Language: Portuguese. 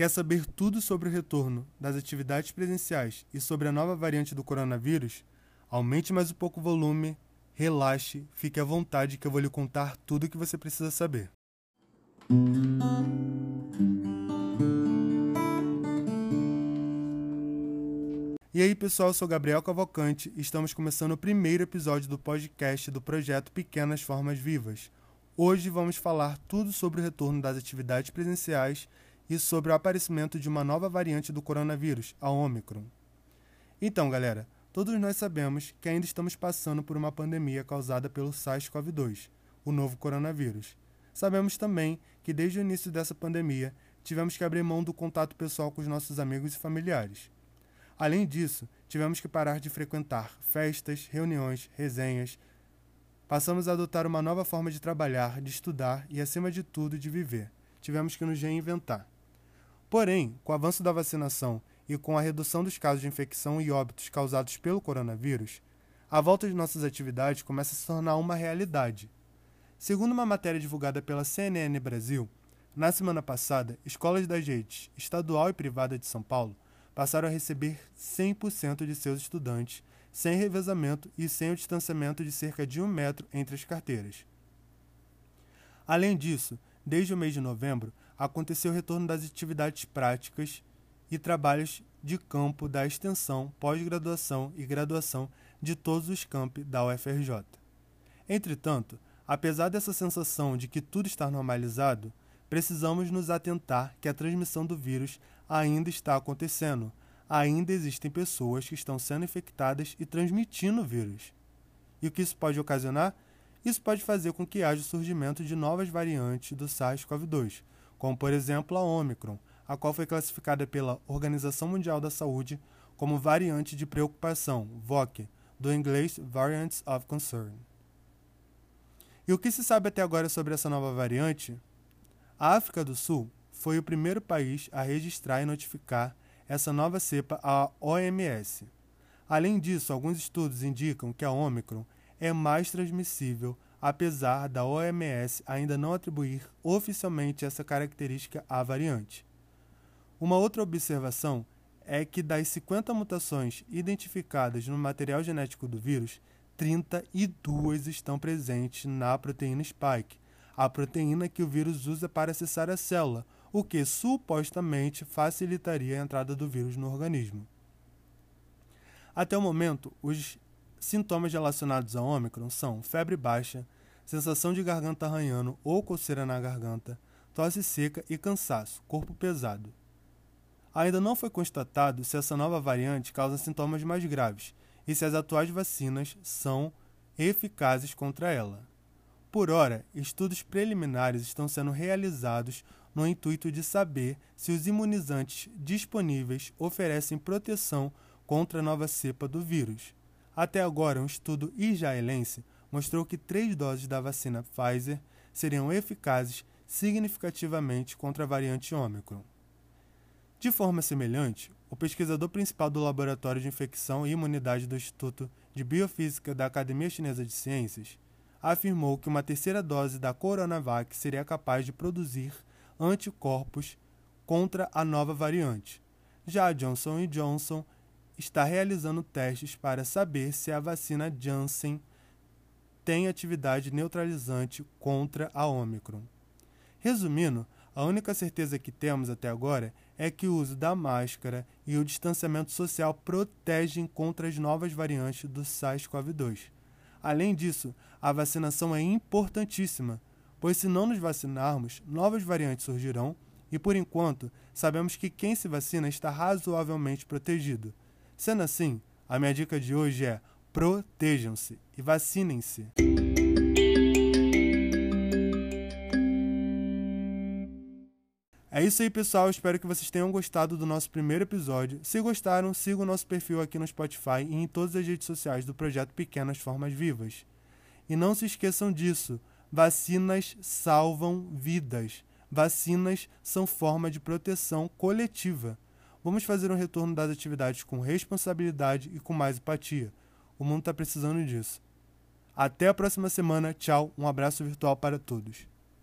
Quer saber tudo sobre o retorno das atividades presenciais e sobre a nova variante do coronavírus? Aumente mais um pouco o volume, relaxe, fique à vontade que eu vou lhe contar tudo o que você precisa saber. E aí, pessoal, eu sou Gabriel Cavalcante e estamos começando o primeiro episódio do podcast do projeto Pequenas Formas Vivas. Hoje vamos falar tudo sobre o retorno das atividades presenciais e sobre o aparecimento de uma nova variante do coronavírus, a Omicron. Então, galera, todos nós sabemos que ainda estamos passando por uma pandemia causada pelo SARS-CoV-2, o novo coronavírus. Sabemos também que desde o início dessa pandemia tivemos que abrir mão do contato pessoal com os nossos amigos e familiares. Além disso, tivemos que parar de frequentar festas, reuniões, resenhas. Passamos a adotar uma nova forma de trabalhar, de estudar e, acima de tudo, de viver. Tivemos que nos reinventar. Porém, com o avanço da vacinação e com a redução dos casos de infecção e óbitos causados pelo coronavírus, a volta de nossas atividades começa a se tornar uma realidade. Segundo uma matéria divulgada pela CNN Brasil, na semana passada, escolas das redes estadual e privada de São Paulo passaram a receber 100% de seus estudantes, sem revezamento e sem o distanciamento de cerca de um metro entre as carteiras. Além disso, desde o mês de novembro, aconteceu o retorno das atividades práticas e trabalhos de campo da extensão, pós-graduação e graduação de todos os campi da UFRJ. Entretanto, apesar dessa sensação de que tudo está normalizado, precisamos nos atentar que a transmissão do vírus ainda está acontecendo. Ainda existem pessoas que estão sendo infectadas e transmitindo o vírus. E o que isso pode ocasionar? Isso pode fazer com que haja o surgimento de novas variantes do SARS-CoV-2, como por exemplo a Omicron, a qual foi classificada pela Organização Mundial da Saúde como variante de preocupação, VOC, do inglês Variants of Concern. E o que se sabe até agora sobre essa nova variante? A África do Sul foi o primeiro país a registrar e notificar essa nova cepa à OMS. Além disso, alguns estudos indicam que a Omicron é mais transmissível, apesar da OMS ainda não atribuir oficialmente essa característica à variante. Uma outra observação é que das 50 mutações identificadas no material genético do vírus, 32 estão presentes na proteína spike, a proteína que o vírus usa para acessar a célula, o que supostamente facilitaria a entrada do vírus no organismo. Até o momento, os sintomas relacionados ao Ômicron são febre baixa, sensação de garganta arranhando ou coceira na garganta, tosse seca e cansaço, corpo pesado. Ainda não foi constatado se essa nova variante causa sintomas mais graves e se as atuais vacinas são eficazes contra ela. Por ora, estudos preliminares estão sendo realizados no intuito de saber se os imunizantes disponíveis oferecem proteção contra a nova cepa do vírus. Até agora, um estudo israelense mostrou que três doses da vacina Pfizer seriam eficazes significativamente contra a variante Ômicron. De forma semelhante, o pesquisador principal do Laboratório de Infecção e Imunidade do Instituto de Biofísica da Academia Chinesa de Ciências, afirmou que uma terceira dose da Coronavac seria capaz de produzir anticorpos contra a nova variante. Já a Johnson Johnson está realizando testes para saber se a vacina Janssen tem atividade neutralizante contra a Omicron. Resumindo, a única certeza que temos até agora é que o uso da máscara e o distanciamento social protegem contra as novas variantes do SARS-CoV-2 Além disso, a vacinação é importantíssima, pois se não nos vacinarmos, novas variantes surgirão e, por enquanto, sabemos que quem se vacina está razoavelmente protegido. Sendo assim, a minha dica de hoje é: protejam-se e vacinem-se. É isso aí, pessoal. Espero que vocês tenham gostado do nosso primeiro episódio. Se gostaram, siga o nosso perfil aqui no Spotify e em todas as redes sociais do projeto Pequenas Formas Vivas. E não se esqueçam disso: vacinas salvam vidas. Vacinas são forma de proteção coletiva. Vamos fazer um retorno das atividades com responsabilidade e com mais empatia. O mundo está precisando disso. Até a próxima semana. Tchau. Um abraço virtual para todos.